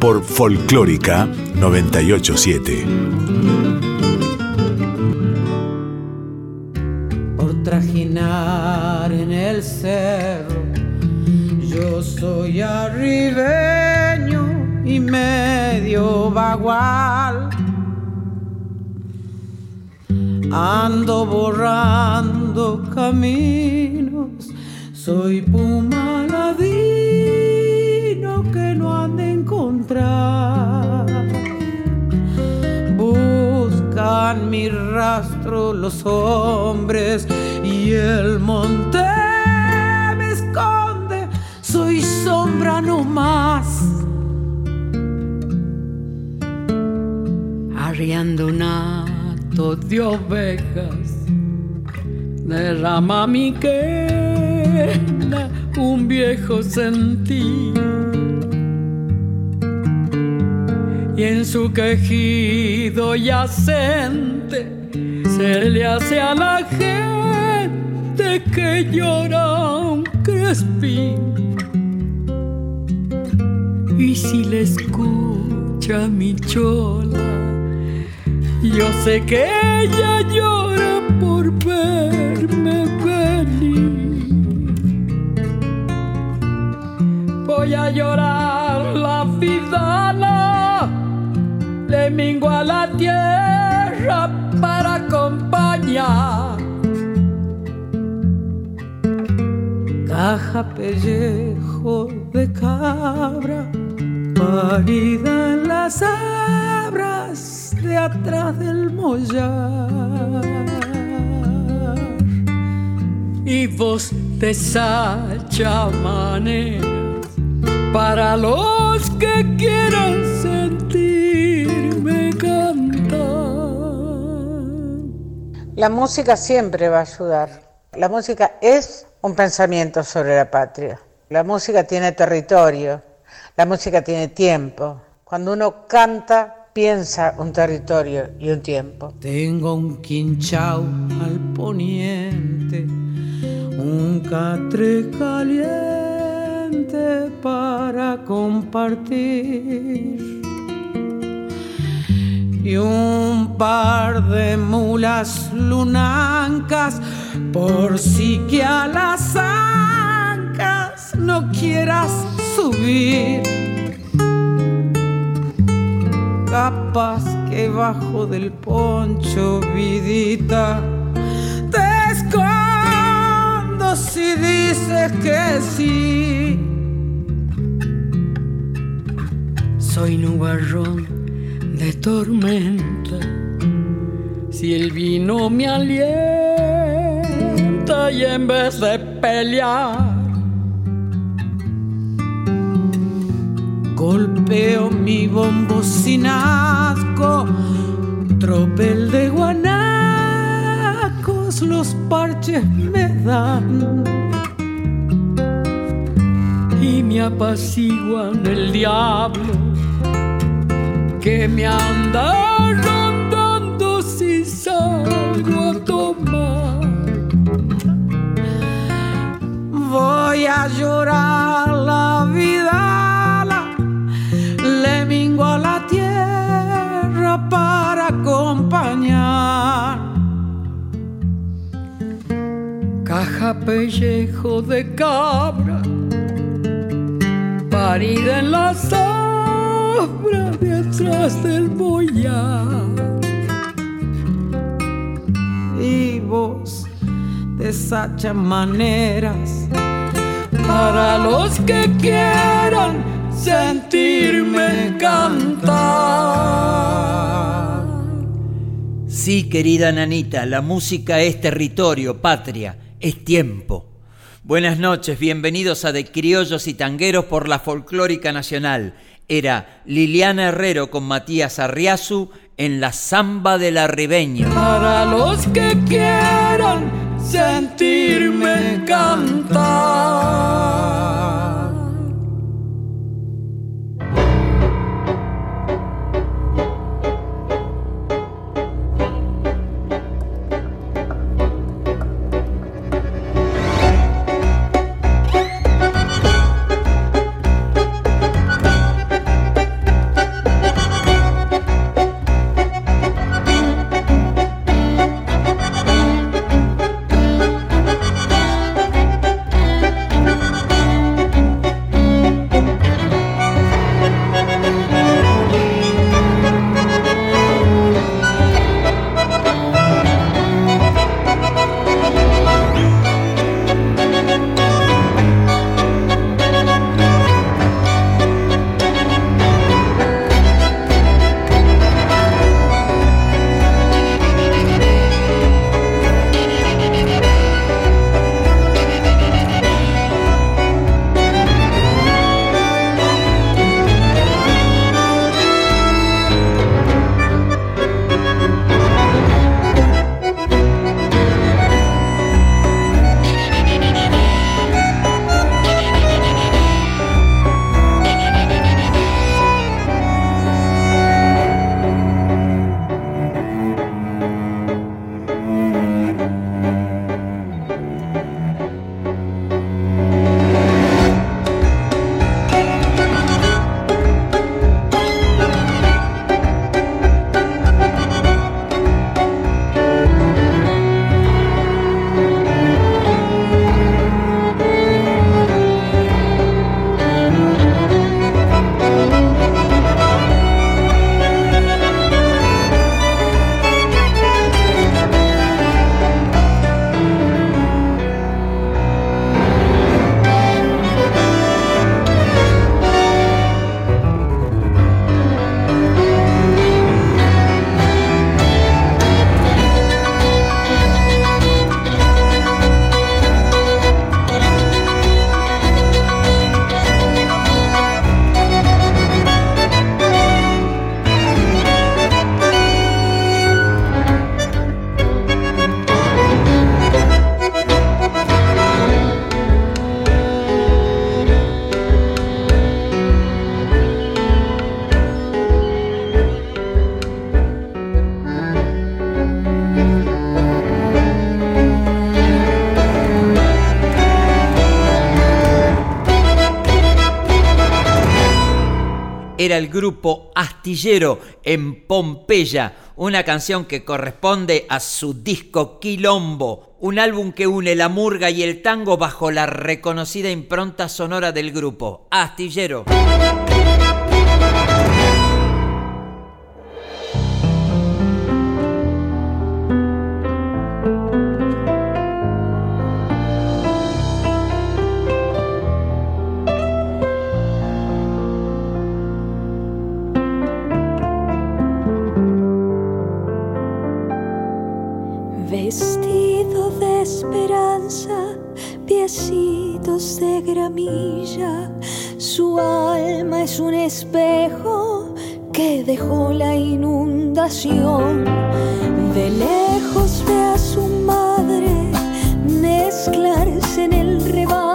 por Folclórica 987. Por trajinar en el cerro, yo soy arribeño y medio bagual. Ando borrando caminos, soy que no han de encontrar. Buscan mi rastro los hombres y el monte me esconde, soy sombra no más. Arriando un hato de ovejas, derrama mi quena un viejo sentido y en su quejido yacente se le hace a la gente que llora un crespín. Y si le escucha mi chola, yo sé que ella llora por verme venir. Voy a llorar la vida le a la tierra para acompañar. Caja pellejo de cabra, parida en las abras de atrás del mollar. Y vos de sacha maneras para los que quieran La música siempre va a ayudar. La música es un pensamiento sobre la patria. La música tiene territorio, la música tiene tiempo. Cuando uno canta, piensa un territorio y un tiempo. Tengo un quinchao al poniente, un catre caliente para compartir y un par de mulas lunancas por si que a las ancas no quieras subir. Capaz que bajo del poncho, vidita, te escondo si dices que sí. Soy nubarrón de tormenta, si el vino me alienta y en vez de pelear, golpeo mi bombo sin asco, tropel de guanacos, los parches me dan y me apaciguan el diablo que me anda rondando si salgo a tomar. Voy a llorar la vida, le mingo a la tierra para acompañar. Caja pellejo de cabra, parida en la sombra detrás del boyar. Y vos deshacha maneras para los que quieran sentirme cantar. Sí, querida Nanita, la música es territorio, patria, es tiempo. Buenas noches, bienvenidos a De Criollos y Tangueros por la Folclórica Nacional era Liliana Herrero con Matías Arriazu en la samba de la ribeña. Para los que quieran sentirme cantar. Era el grupo Astillero en Pompeya, una canción que corresponde a su disco Quilombo, un álbum que une la murga y el tango bajo la reconocida impronta sonora del grupo Astillero. Espejo que dejó la inundación. De lejos ve a su madre mezclarse en el rebaño,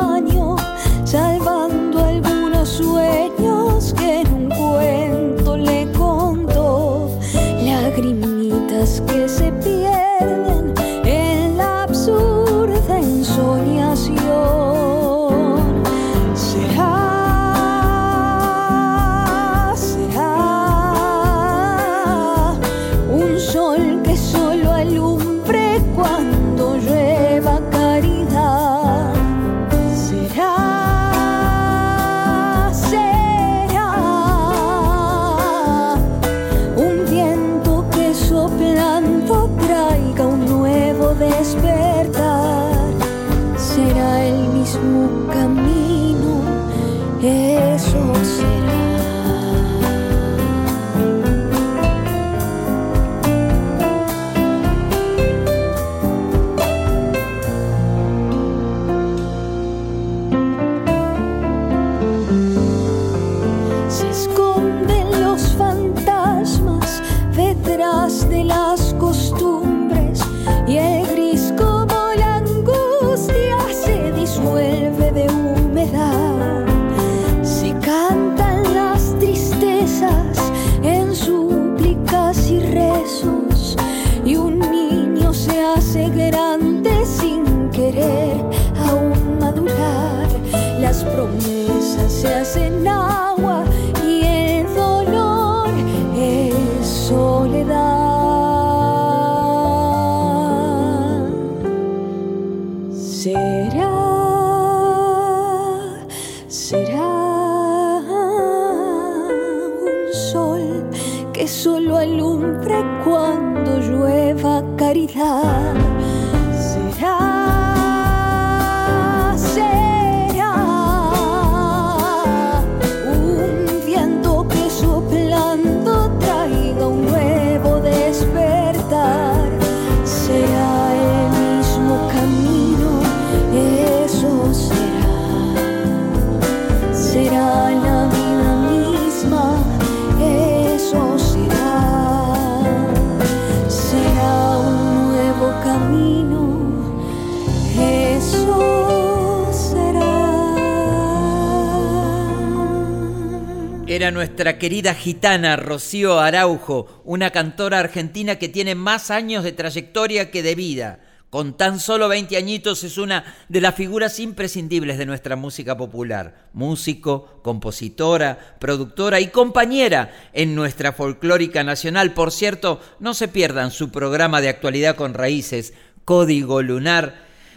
nuestra querida gitana Rocío Araujo, una cantora argentina que tiene más años de trayectoria que de vida. Con tan solo 20 añitos es una de las figuras imprescindibles de nuestra música popular. Músico, compositora, productora y compañera en nuestra folclórica nacional. Por cierto, no se pierdan su programa de actualidad con raíces, Código Lunar,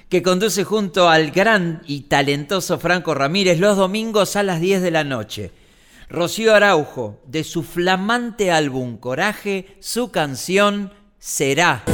que conduce junto al gran y talentoso Franco Ramírez los domingos a las 10 de la noche. Rocío Araujo, de su flamante álbum Coraje, su canción Será.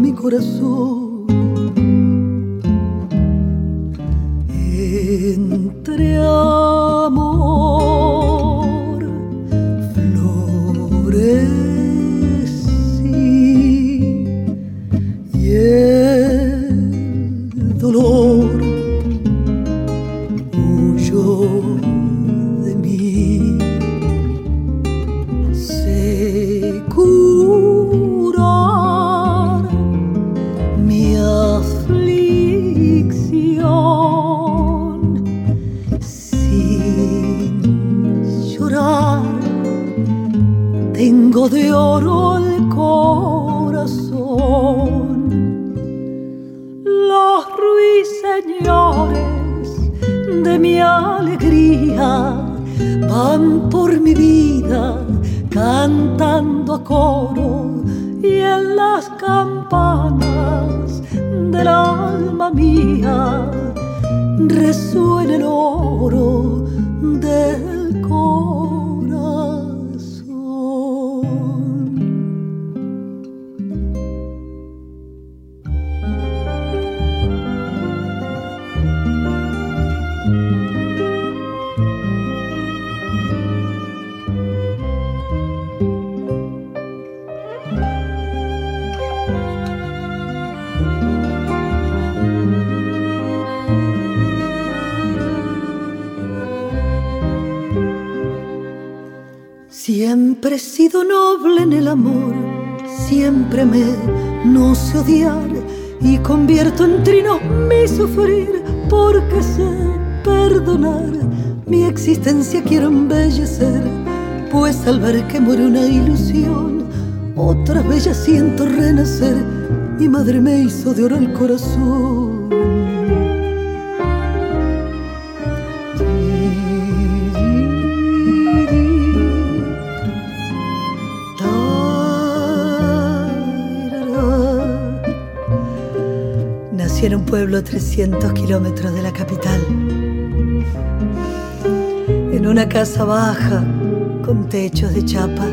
Mi corazón. Ruiseñores de mi alegría van por mi vida cantando a coro y en las campanas del alma mía resuena el oro del Siempre he sido noble en el amor, siempre me no sé odiar y convierto en trino mi sufrir porque sé perdonar. mi existencia quiero embellecer, pues al ver que muere una ilusión, otra bella siento renacer. Mi madre me hizo de oro el corazón. En un pueblo a 300 kilómetros de la capital. En una casa baja con techos de chapa.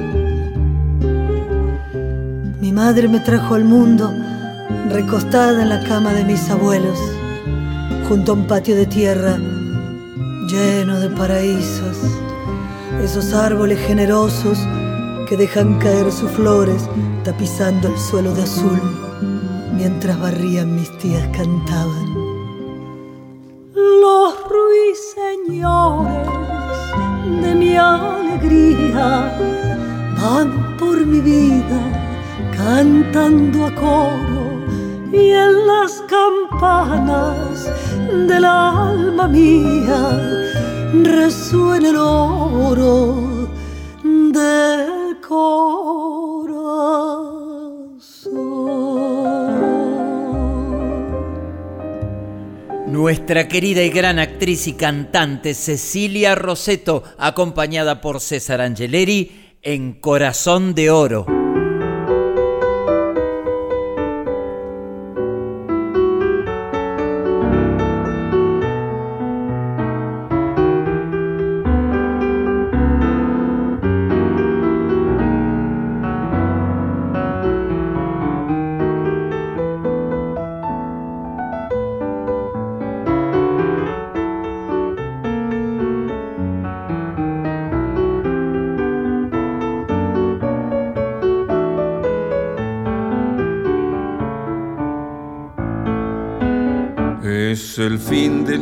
Mi madre me trajo al mundo recostada en la cama de mis abuelos, junto a un patio de tierra lleno de paraísos, esos árboles generosos que dejan caer sus flores tapizando el suelo de azul, mientras barrían mis tías cantaban. Los ruiseñores de mi alegría van por mi vida cantando a coro y en las campanas del alma mía resuena el oro del corazón. Nuestra querida y gran actriz y cantante Cecilia Roseto, acompañada por César Angeleri en Corazón de Oro.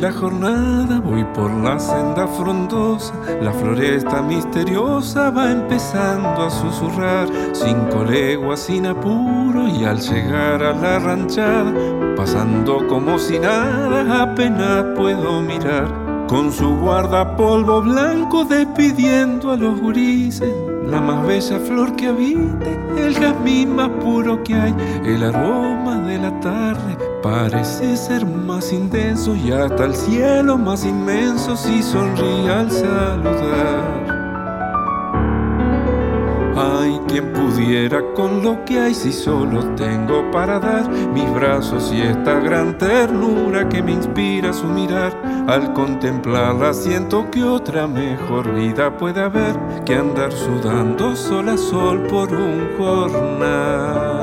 La jornada, voy por la senda frondosa, la floresta misteriosa va empezando a susurrar, cinco leguas sin apuro y al llegar a la ranchada, pasando como si nada, apenas puedo mirar, con su guardapolvo blanco despidiendo a los gurises, la más bella flor que habite, el jazmín más puro que hay, el aroma de la tarde parece ser más intenso y hasta el cielo más inmenso si sonríe al saludar. Quien pudiera con lo que hay si solo tengo para dar mis brazos y esta gran ternura que me inspira su mirar. Al contemplarla siento que otra mejor vida puede haber que andar sudando sol a sol por un jornal.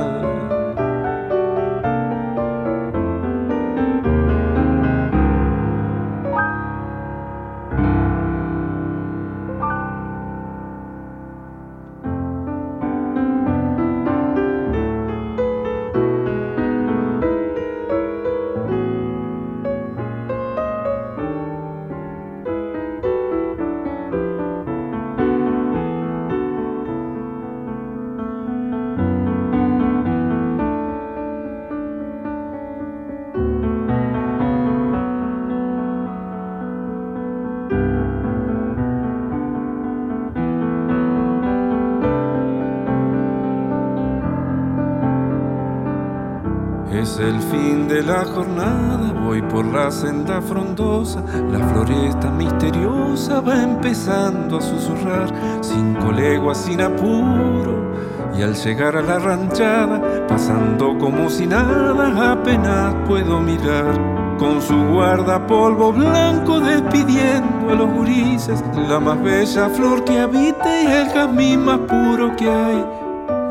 Frondosa, la floresta misteriosa va empezando a susurrar, cinco leguas sin apuro, y al llegar a la ranchada, pasando como si nada, apenas puedo mirar, con su guardapolvo blanco despidiendo a los gurises, la más bella flor que habite y el jazmín más puro que hay.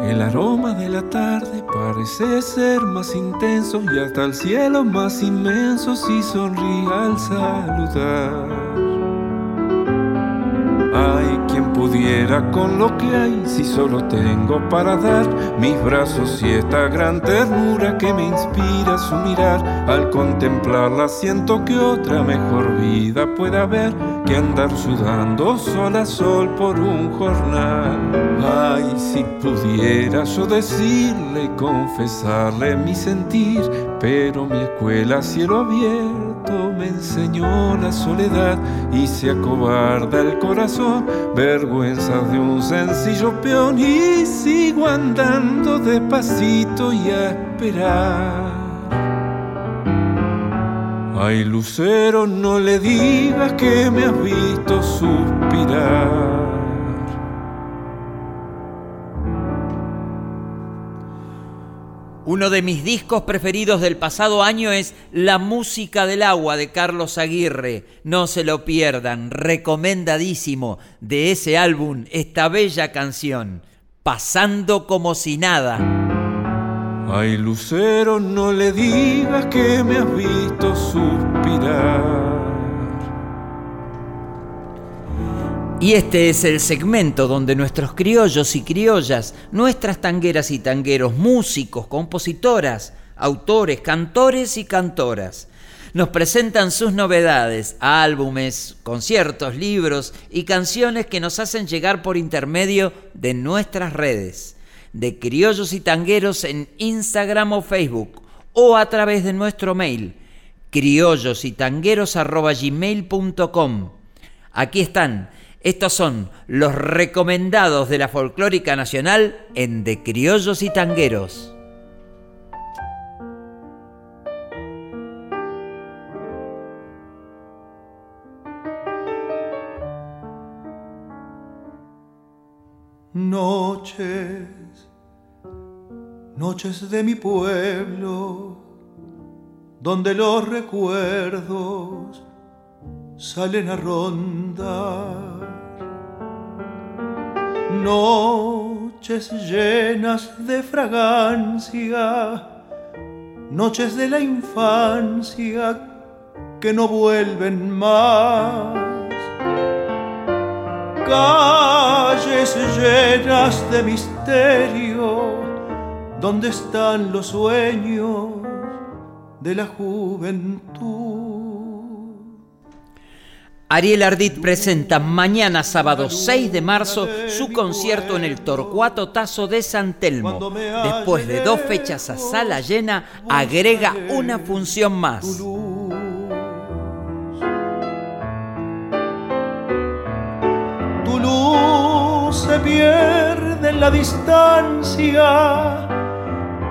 El aroma de la tarde parece ser más intenso y hasta el cielo más inmenso si sonríe al saludar. Ay, quien pudiera con lo que hay si solo tengo para dar mis brazos y esta gran ternura que me inspira su mirar. Al contemplarla siento que otra mejor vida puede haber que andar sudando sol a sol por un jornal. Ay, si pudiera yo decirle confesarle mi sentir, pero mi escuela cielo abierto me enseñó la soledad y se acobarda el corazón, vergüenza de un sencillo peón y sigo andando despacito y a esperar. Ay, Lucero, no le digas que me has visto suspirar. Uno de mis discos preferidos del pasado año es La música del agua de Carlos Aguirre. No se lo pierdan, recomendadísimo de ese álbum esta bella canción, Pasando como si nada. Ay, Lucero, no le digas que me has visto suspirar. Y este es el segmento donde nuestros criollos y criollas, nuestras tangueras y tangueros, músicos, compositoras, autores, cantores y cantoras, nos presentan sus novedades, álbumes, conciertos, libros y canciones que nos hacen llegar por intermedio de nuestras redes, de criollos y tangueros en Instagram o Facebook o a través de nuestro mail criollosytangueros.gmail.com. Aquí están estos son los recomendados de la folclórica nacional en De Criollos y Tangueros. Noches, noches de mi pueblo, donde los recuerdos salen a rondar Noches llenas de fragancia, noches de la infancia que no vuelven más. Calles llenas de misterio, donde están los sueños de la juventud. Ariel Ardit presenta mañana sábado 6 de marzo su concierto en el Torcuato Tazo de San Telmo. Después de dos fechas a sala llena, agrega una función más. Tu luz se pierde en la distancia,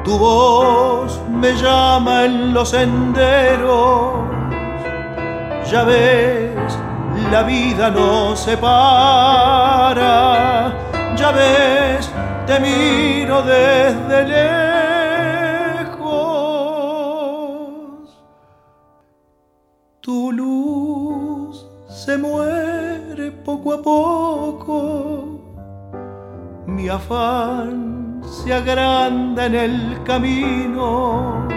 tu voz me llama en los senderos. Ya ves la vida nos separa. Ya ves, te miro desde lejos. Tu luz se muere poco a poco. Mi afán se agranda en el camino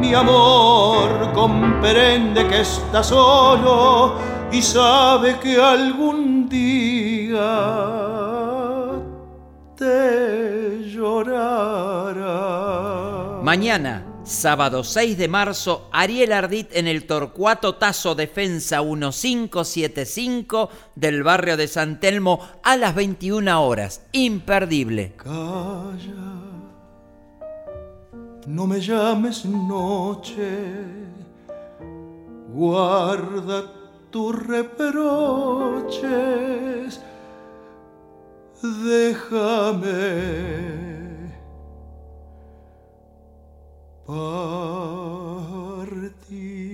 mi amor comprende que está solo y sabe que algún día te llorará. Mañana, sábado 6 de marzo, Ariel Ardit en el Torcuato Tazo Defensa 1575 del barrio de San Telmo a las 21 horas. Imperdible. Calla, no me llames noche, guarda tus reproches, déjame partir.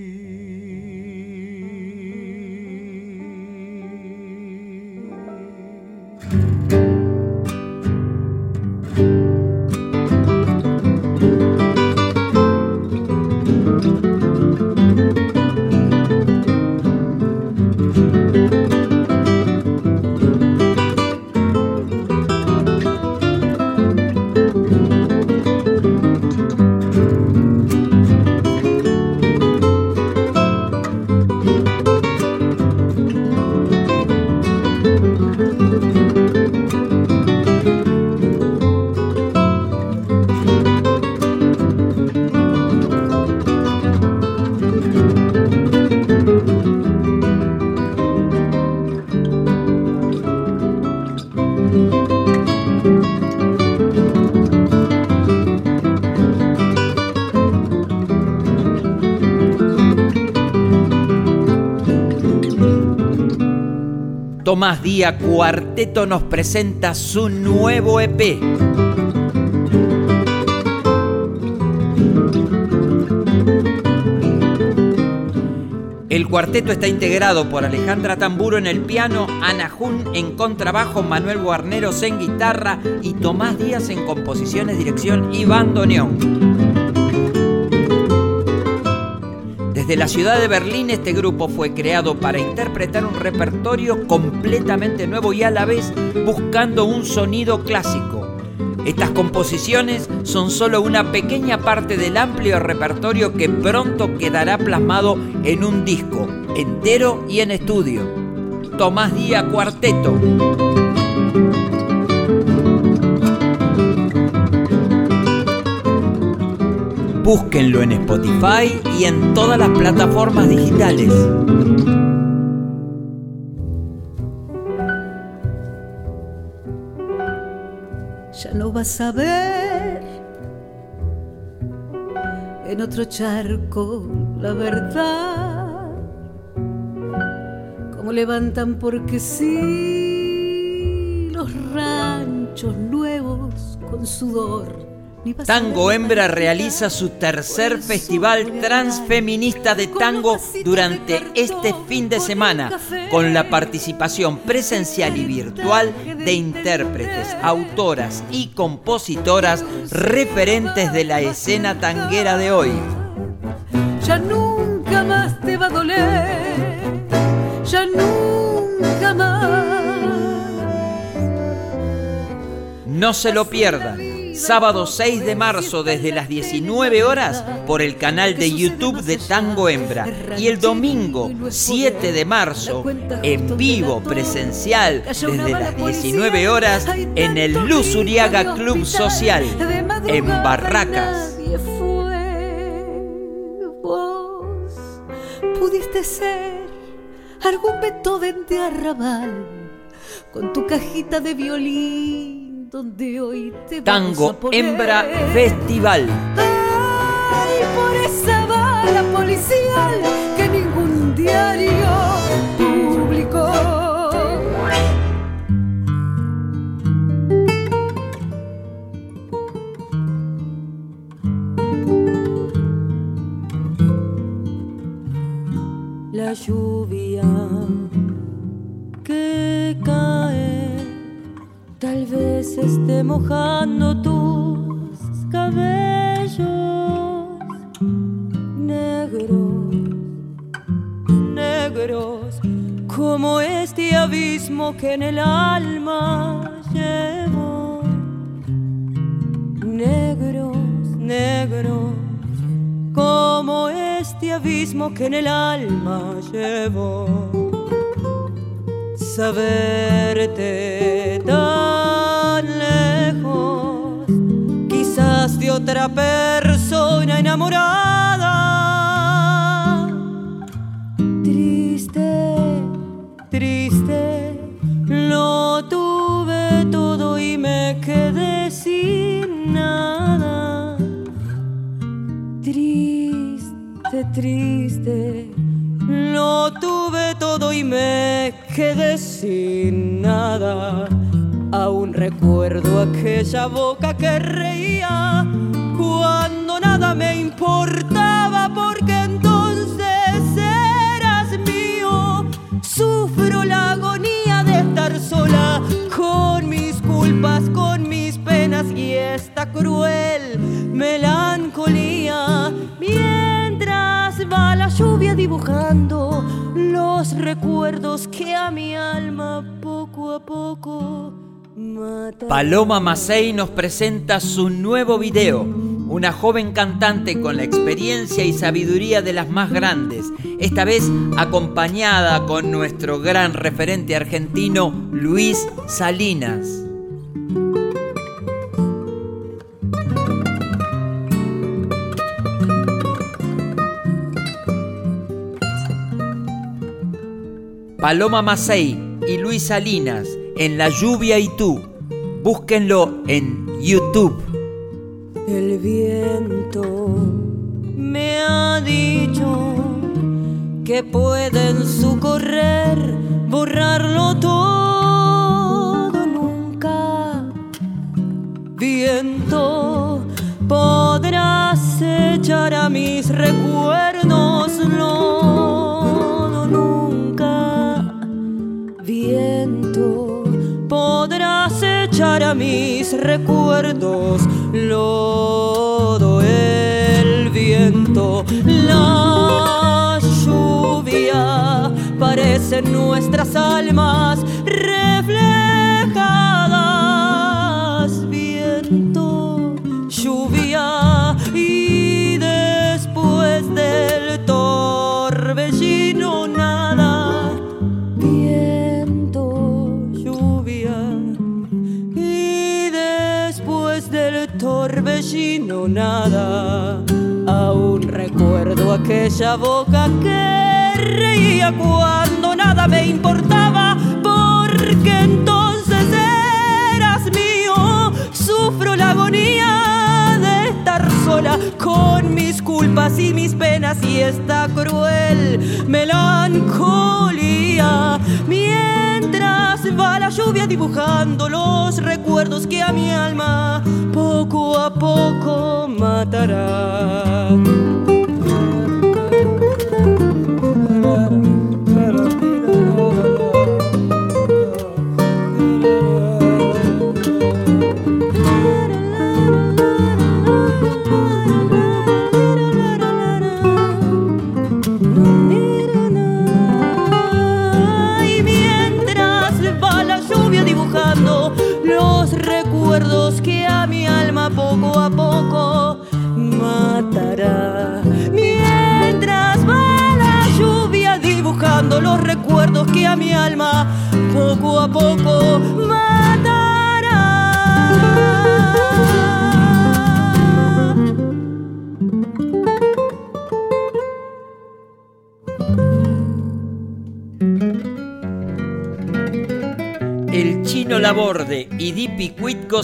Tomás Díaz Cuarteto nos presenta su nuevo EP. El cuarteto está integrado por Alejandra Tamburo en el piano, Ana Jun en contrabajo, Manuel Guarneros en guitarra y Tomás Díaz en composiciones, dirección y bandoneón. Desde la ciudad de Berlín este grupo fue creado para interpretar un repertorio completamente nuevo y a la vez buscando un sonido clásico. Estas composiciones son solo una pequeña parte del amplio repertorio que pronto quedará plasmado en un disco, entero y en estudio. Tomás Díaz Cuarteto. Búsquenlo en Spotify y en todas las plataformas digitales. ya no vas a ver en otro charco la verdad. Como levantan porque sí los ranchos nuevos con sudor. Tango Hembra realiza su tercer festival transfeminista de tango durante este fin de semana, con la participación presencial y virtual de intérpretes, autoras y compositoras referentes de la escena tanguera de hoy. ya nunca más te va a doler, ya nunca más. No se lo pierdan. Sábado 6 de marzo desde las 19 horas por el canal de YouTube de Tango Hembra. Y el domingo 7 de marzo en vivo presencial desde las 19 horas en el Luz Uriaga Club Social en Barracas. Pudiste ser algún Beethoven de arrabal con tu cajita de violín donde hoy te Tango. Hembra Festival. Ay, por esa bala policial que ningún diario publicó. La lluvia que cae tal vez esté mojando tus cabellos negros, negros, como este abismo que en el alma llevo. Negros, negros, como este abismo que en el alma llevo saberte tan lejos, quizás de otra persona enamorada. Triste, triste, lo tuve todo y me quedé sin nada. Triste, triste, lo tuve todo y me quedé sin nada. Aún recuerdo aquella boca que reía cuando nada me importaba porque entonces eras mío. Sufro la agonía de estar sola con mis culpas, con mis penas y esta cruel melancolía. Mientras la lluvia dibujando los recuerdos que a mi alma poco a poco. Paloma Macei nos presenta su nuevo video, una joven cantante con la experiencia y sabiduría de las más grandes, esta vez acompañada con nuestro gran referente argentino Luis Salinas. Paloma Macei y Luis Salinas en La lluvia y tú. Búsquenlo en YouTube. El viento me ha dicho que pueden socorrer, borrarlo todo nunca. Viento, podrás echar a mis recuerdos, echar a mis recuerdos, lodo el viento, la lluvia, parecen nuestras almas reflejadas, torbellino nada. Aún recuerdo aquella boca que reía cuando nada me importaba, porque entonces eras mío. Sufro la agonía de estar sola con mis culpas y mis penas y esta cruel melancolía. Mientras va la lluvia dibujando los recuerdos que a mi alma poco a poco matará.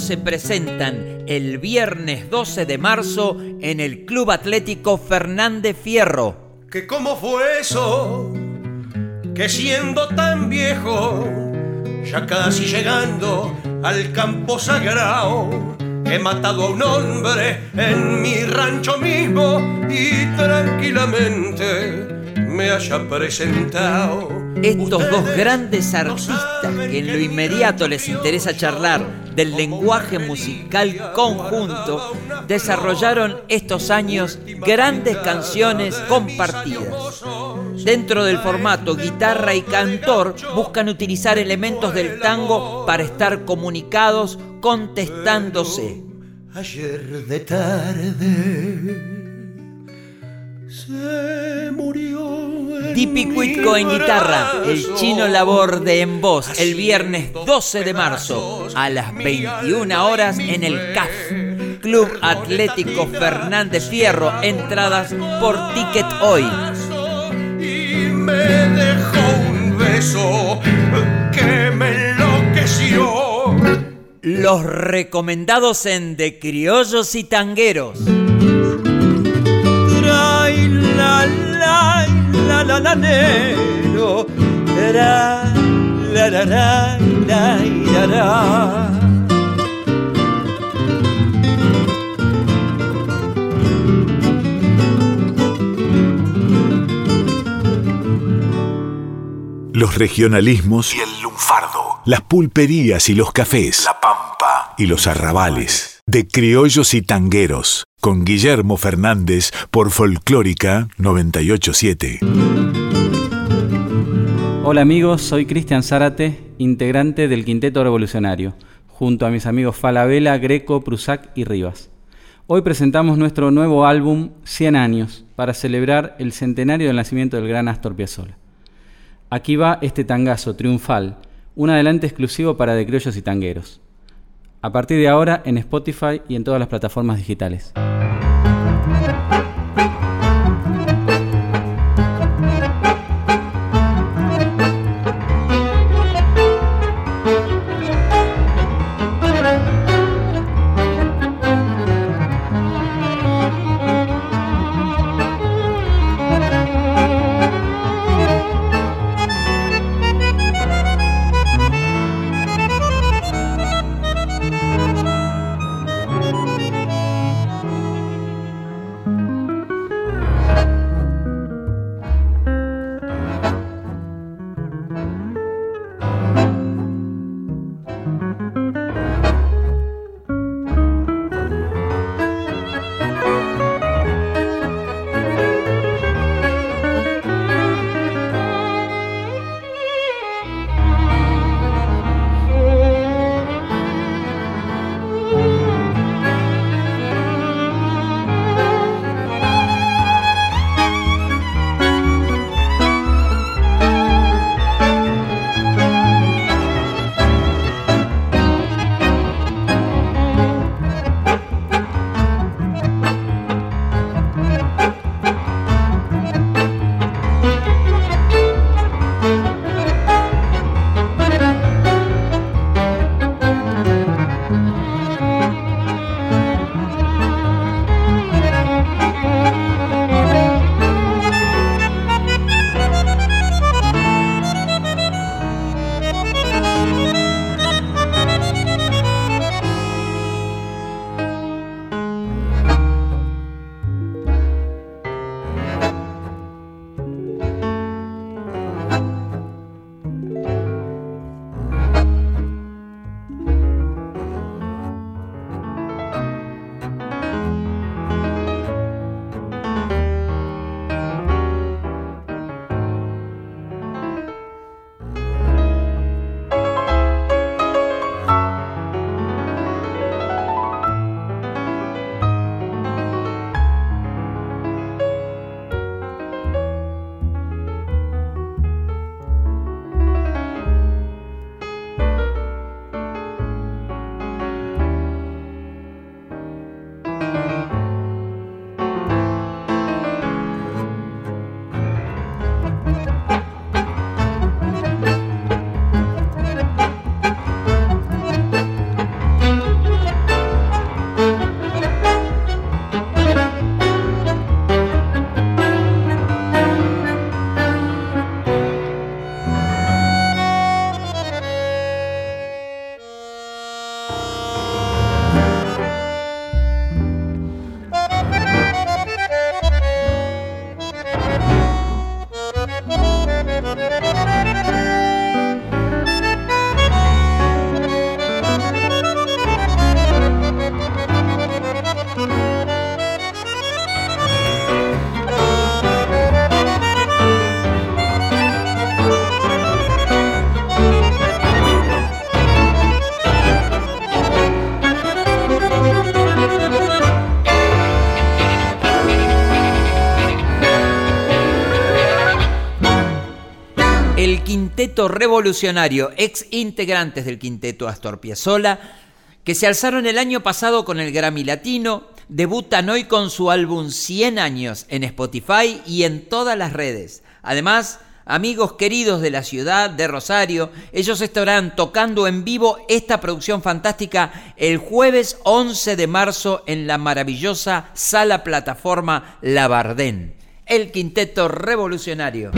Se presentan el viernes 12 de marzo en el Club Atlético Fernández Fierro. que cómo fue eso, que siendo tan viejo, ya casi llegando al campo sagrado, he matado a un hombre en mi rancho mismo y tranquilamente me haya presentado. Estos dos grandes artistas que en lo inmediato les interesa charlar del lenguaje musical conjunto, desarrollaron estos años grandes canciones compartidas. Dentro del formato guitarra y cantor buscan utilizar elementos del tango para estar comunicados contestándose. Ayer de tarde se murió. Dipi Cuitco en guitarra, el chino Laborde en voz, el viernes 12 de marzo a las 21 horas en el CAF. Club Atlético Fernández Fierro, entradas por Ticket Hoy. Y me dejó un beso que me enloqueció. Los recomendados en De Criollos y Tangueros. La la la nero, ra, la la la la la la. Los regionalismos y el lunfardo. Las pulperías y los cafés. La pampa y los arrabales. De criollos y tangueros. Con Guillermo Fernández por Folclórica 987. Hola amigos, soy Cristian Zárate, integrante del Quinteto Revolucionario, junto a mis amigos Falabella, Greco, Prusac y Rivas. Hoy presentamos nuestro nuevo álbum 100 años para celebrar el centenario del nacimiento del gran Astor Piazzolla. Aquí va este tangazo triunfal, un adelante exclusivo para de criollos y tangueros. A partir de ahora en Spotify y en todas las plataformas digitales. Quinteto revolucionario, ex integrantes del quinteto Astor Piazzolla, que se alzaron el año pasado con el Grammy Latino, debutan hoy con su álbum 100 años en Spotify y en todas las redes. Además, amigos queridos de la ciudad de Rosario, ellos estarán tocando en vivo esta producción fantástica el jueves 11 de marzo en la maravillosa sala plataforma Labardén. El Quinteto Revolucionario.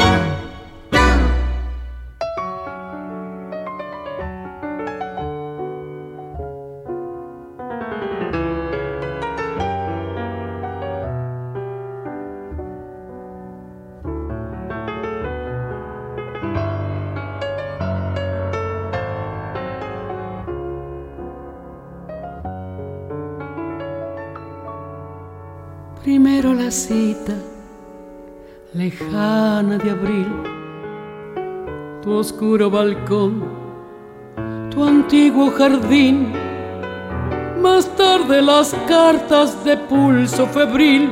Balcón, tu antiguo jardín, más tarde las cartas de pulso febril,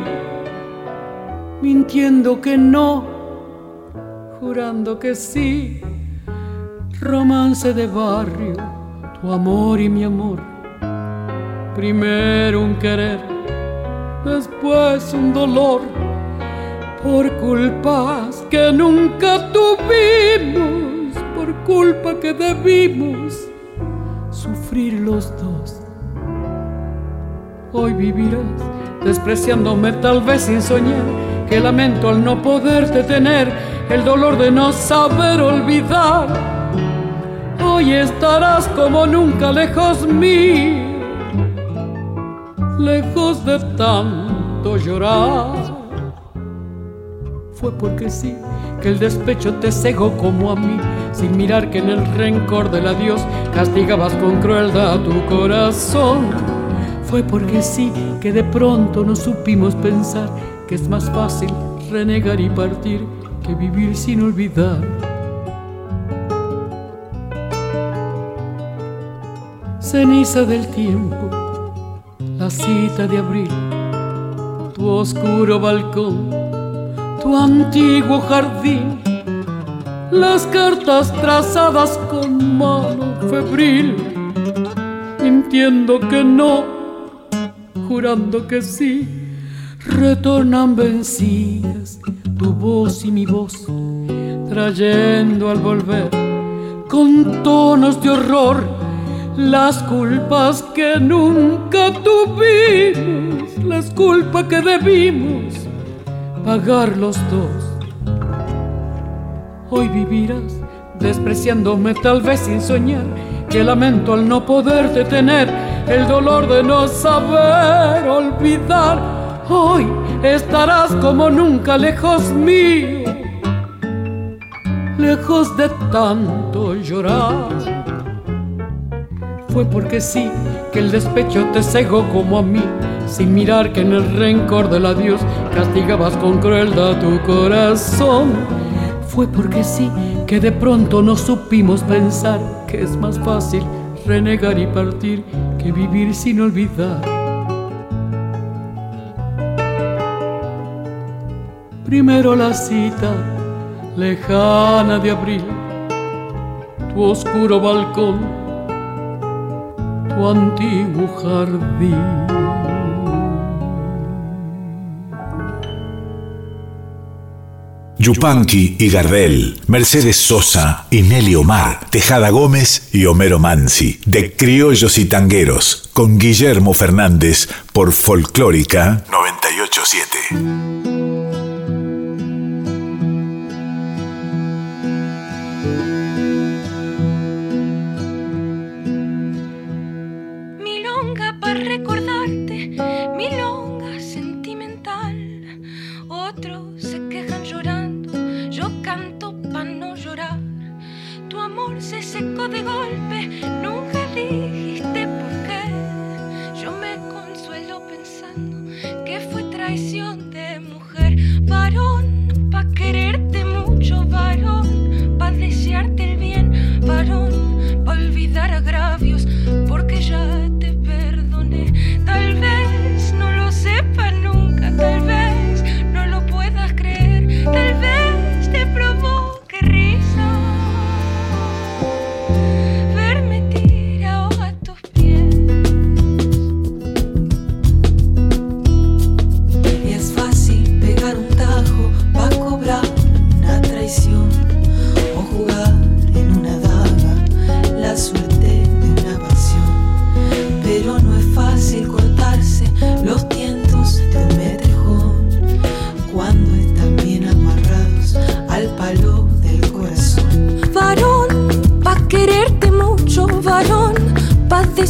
mintiendo que no, jurando que sí, romance de barrio, tu amor y mi amor, primero un querer después un dolor por culpas que nunca tuvimos, culpa que debimos sufrir los dos. Hoy vivirás despreciándome tal vez sin soñar, que lamento al no poderte tener, el dolor de no saber olvidar. Hoy estarás como nunca lejos mío lejos de tanto llorar. Fue porque sí que el despecho te cegó como a mí, sin mirar que en el rencor del adiós castigabas con crueldad tu corazón. Fue porque sí que de pronto no supimos pensar que es más fácil renegar y partir que vivir sin olvidar. Ceniza del tiempo la cita de abril, tu oscuro balcón, tu antiguo jardín, las cartas trazadas con mano febril, mintiendo que no, jurando que sí, retornan vencidas tu voz y mi voz, trayendo al volver con tonos de horror las culpas que nunca tuvimos, las culpas que debimos pagar los dos. Hoy vivirás despreciándome tal vez sin soñar, que lamento al no poderte tener, el dolor de no saber olvidar. Hoy estarás como nunca lejos mío, lejos de tanto llorar fue porque sí que el despecho te cegó como a mí, sin mirar que en el rencor del adiós castigabas con crueldad tu corazón. Fue porque sí que de pronto no supimos pensar que es más fácil renegar y partir que vivir sin olvidar. Primero la cita lejana de abril, tu oscuro balcón tu. Yupanqui y Gardel, Mercedes Sosa y Nelly Omar, Tejada Gómez y Homero Mansi, de Criollos y Tangueros, con Guillermo Fernández por Folclórica 987.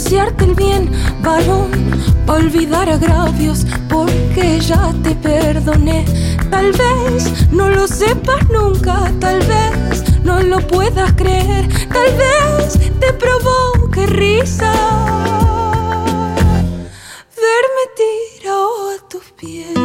Desearte el bien, varón, olvidar agravios, porque ya te perdoné. Tal vez no lo sepas nunca, tal vez no lo puedas creer, tal vez te provoque risa. Verme tirado a tus pies.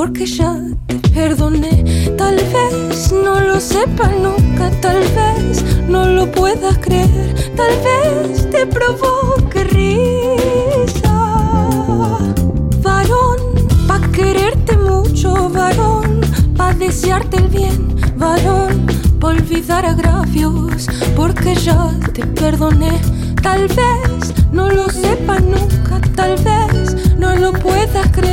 Porque ya te perdoné. Tal vez no lo sepas nunca, tal vez no lo puedas creer, tal vez te provoque risa. Varón, pa' quererte mucho, varón, pa' desearte el bien, varón, pa' olvidar agravios, porque ya te perdoné. Tal vez no lo sepas nunca, tal vez no lo puedas creer,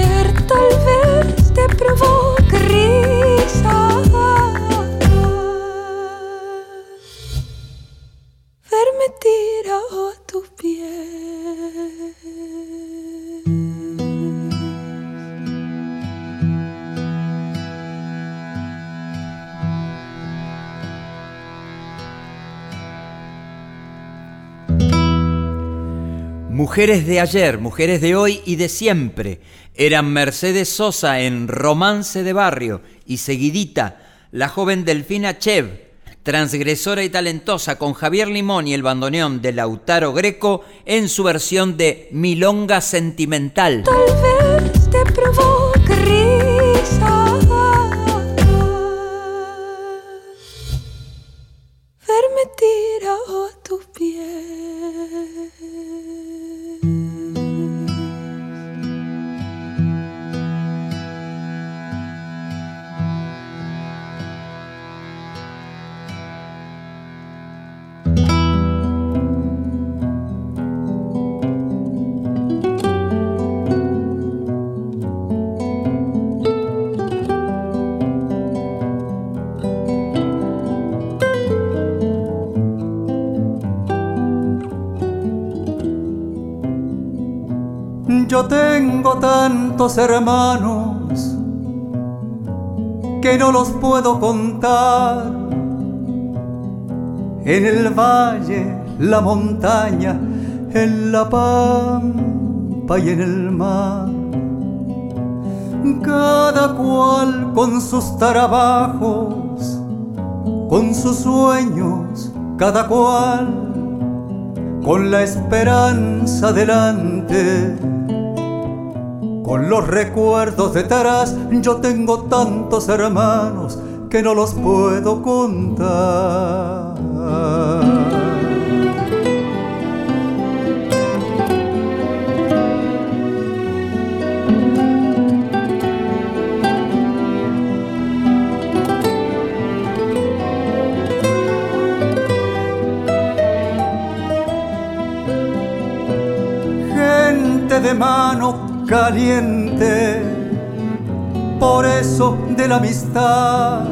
pies. Mujeres de ayer, mujeres de hoy y de siempre eran Mercedes Sosa en Romance de Barrio y seguidita la joven Delfina Chev, transgresora y talentosa con Javier Limón y el bandoneón de Lautaro Greco en su versión de Milonga Sentimental. Tal vez te provoque risa. Verme tirado a tus pies. Yo tengo tantos hermanos que no los puedo contar. En el valle, la montaña, en la pampa y en el mar. Cada cual con sus trabajos, con sus sueños, cada cual con la esperanza delante con los recuerdos detrás, yo tengo tantos hermanos que no los puedo contar. Gente de mano caliente, por eso de la amistad,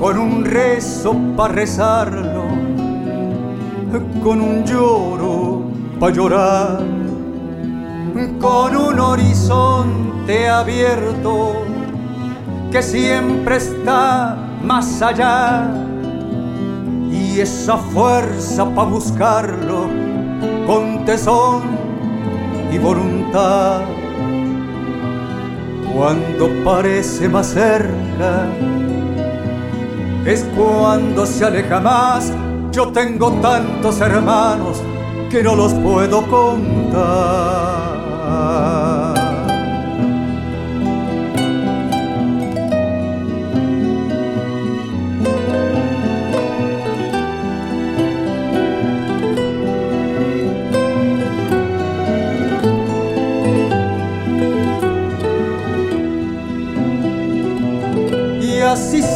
con un rezo para rezarlo, con un lloro para llorar, con un horizonte abierto que siempre está más allá. Y esa fuerza para buscarlo con tesón y voluntad. Cuando parece más cerca, es cuando se aleja más. Yo tengo tantos hermanos que no los puedo contar.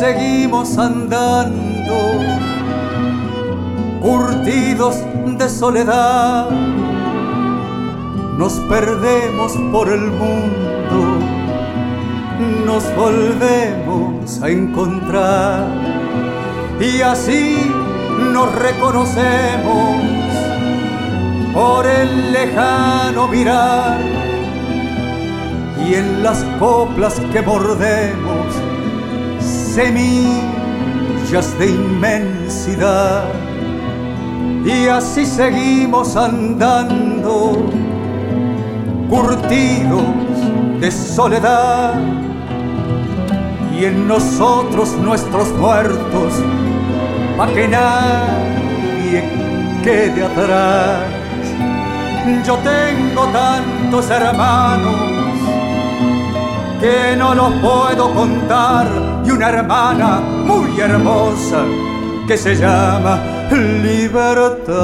Seguimos andando, curtidos de soledad. Nos perdemos por el mundo, nos volvemos a encontrar y así nos reconocemos por el lejano mirar y en las coplas que mordemos semillas de inmensidad. Y así seguimos andando, curtidos de soledad. Y en nosotros nuestros muertos, pa' que nadie quede atrás. Yo tengo tantos hermanos que no los puedo contar y una hermana muy hermosa que se llama libertad.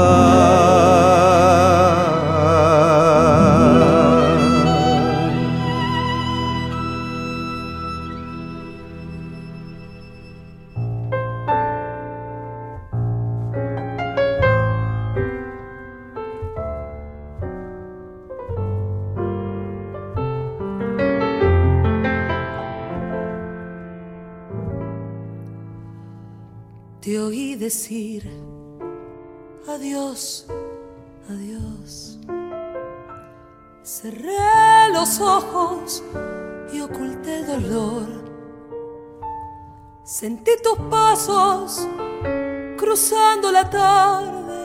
Decir adiós, adiós. Cerré los ojos y oculté el dolor. Sentí tus pasos cruzando la tarde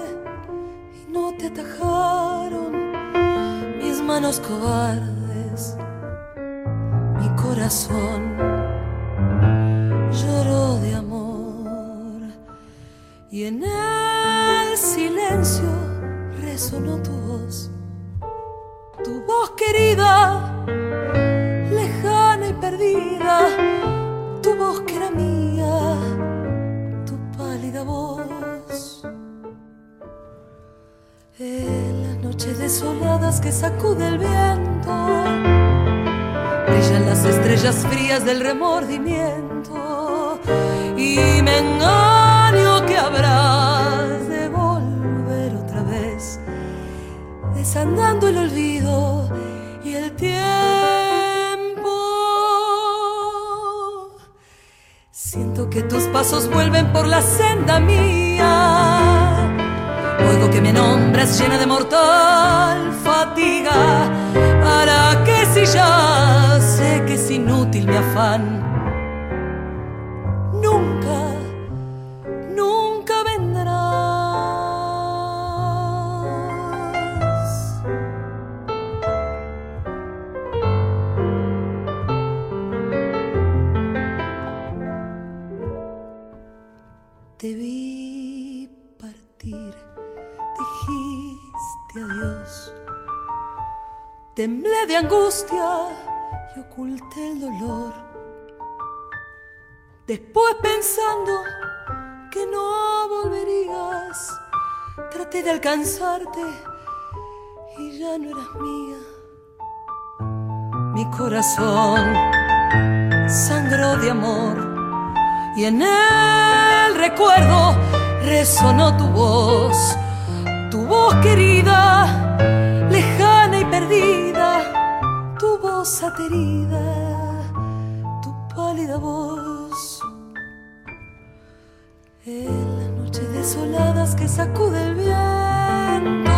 y no te atajaron mis manos cobardes, mi corazón Y en el silencio resonó tu voz, tu voz querida, lejana y perdida, tu voz que era mía, tu pálida voz. En las noches desoladas que sacude el viento, brillan las estrellas frías del remordimiento y me engaño desandando el olvido y el tiempo. Siento que tus pasos vuelven por la senda mía. Oigo que me nombras llena de mortal fatiga. ¿Para que si ya sé que es inútil mi afán? Angustia y oculté el dolor. Después pensando que no volverías, traté de alcanzarte y ya no eras mía. Mi corazón sangró de amor y en el recuerdo resonó tu voz, tu voz querida, voz aterida, tu pálida voz. En las noches desoladas que sacude el viento,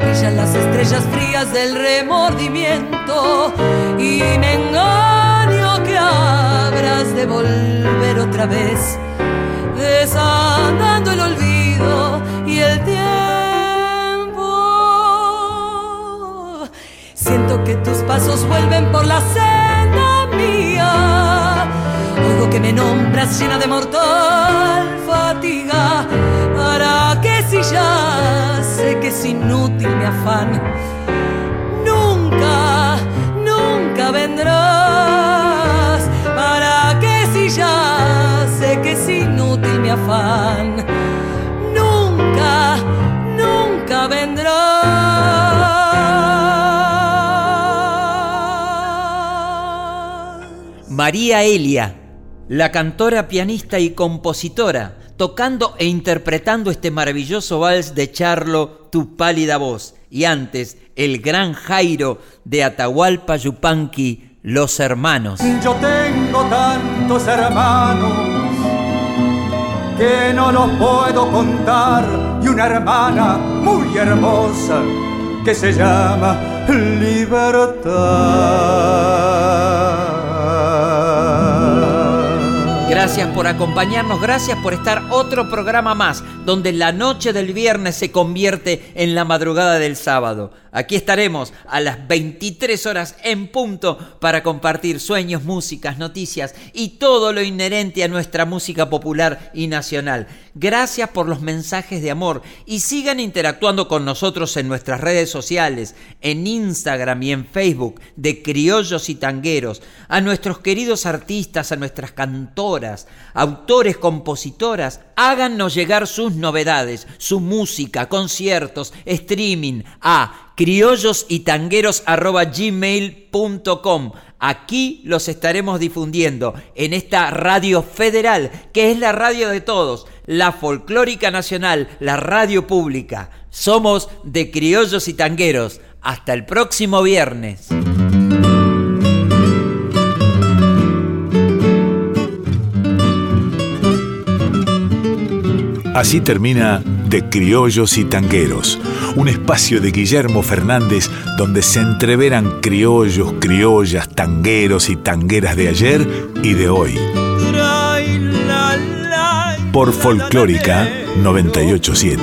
brillan las estrellas frías del remordimiento y me engaño que habrás de volver otra vez, desandando el olvido y el tiempo Que tus pasos vuelven por la senda mía. Oigo que me nombras llena de mortal fatiga. Para que si ya sé que es inútil mi afán, nunca, nunca vendrás. Para que si ya sé que es inútil mi afán, nunca, nunca vendrás. María Elia, la cantora, pianista y compositora, tocando e interpretando este maravilloso vals de Charlo, Tu pálida voz, y antes el gran Jairo de Atahualpa Yupanqui, Los Hermanos. Yo tengo tantos hermanos que no los puedo contar y una hermana muy hermosa que se llama Libertad. Gracias por acompañarnos, gracias por estar otro programa más, donde la noche del viernes se convierte en la madrugada del sábado. Aquí estaremos a las 23 horas en punto para compartir sueños, músicas, noticias y todo lo inherente a nuestra música popular y nacional. Gracias por los mensajes de amor y sigan interactuando con nosotros en nuestras redes sociales, en Instagram y en Facebook de Criollos y Tangueros, a nuestros queridos artistas, a nuestras cantoras, autores, compositoras, háganos llegar sus novedades, su música, conciertos, streaming a criollos y tangueros gmail.com. Aquí los estaremos difundiendo en esta radio federal, que es la radio de todos, la folclórica nacional, la radio pública. Somos de criollos y tangueros. Hasta el próximo viernes. Así termina De Criollos y Tangueros, un espacio de Guillermo Fernández donde se entreveran criollos, criollas, tangueros y tangueras de ayer y de hoy. Por Folclórica 987.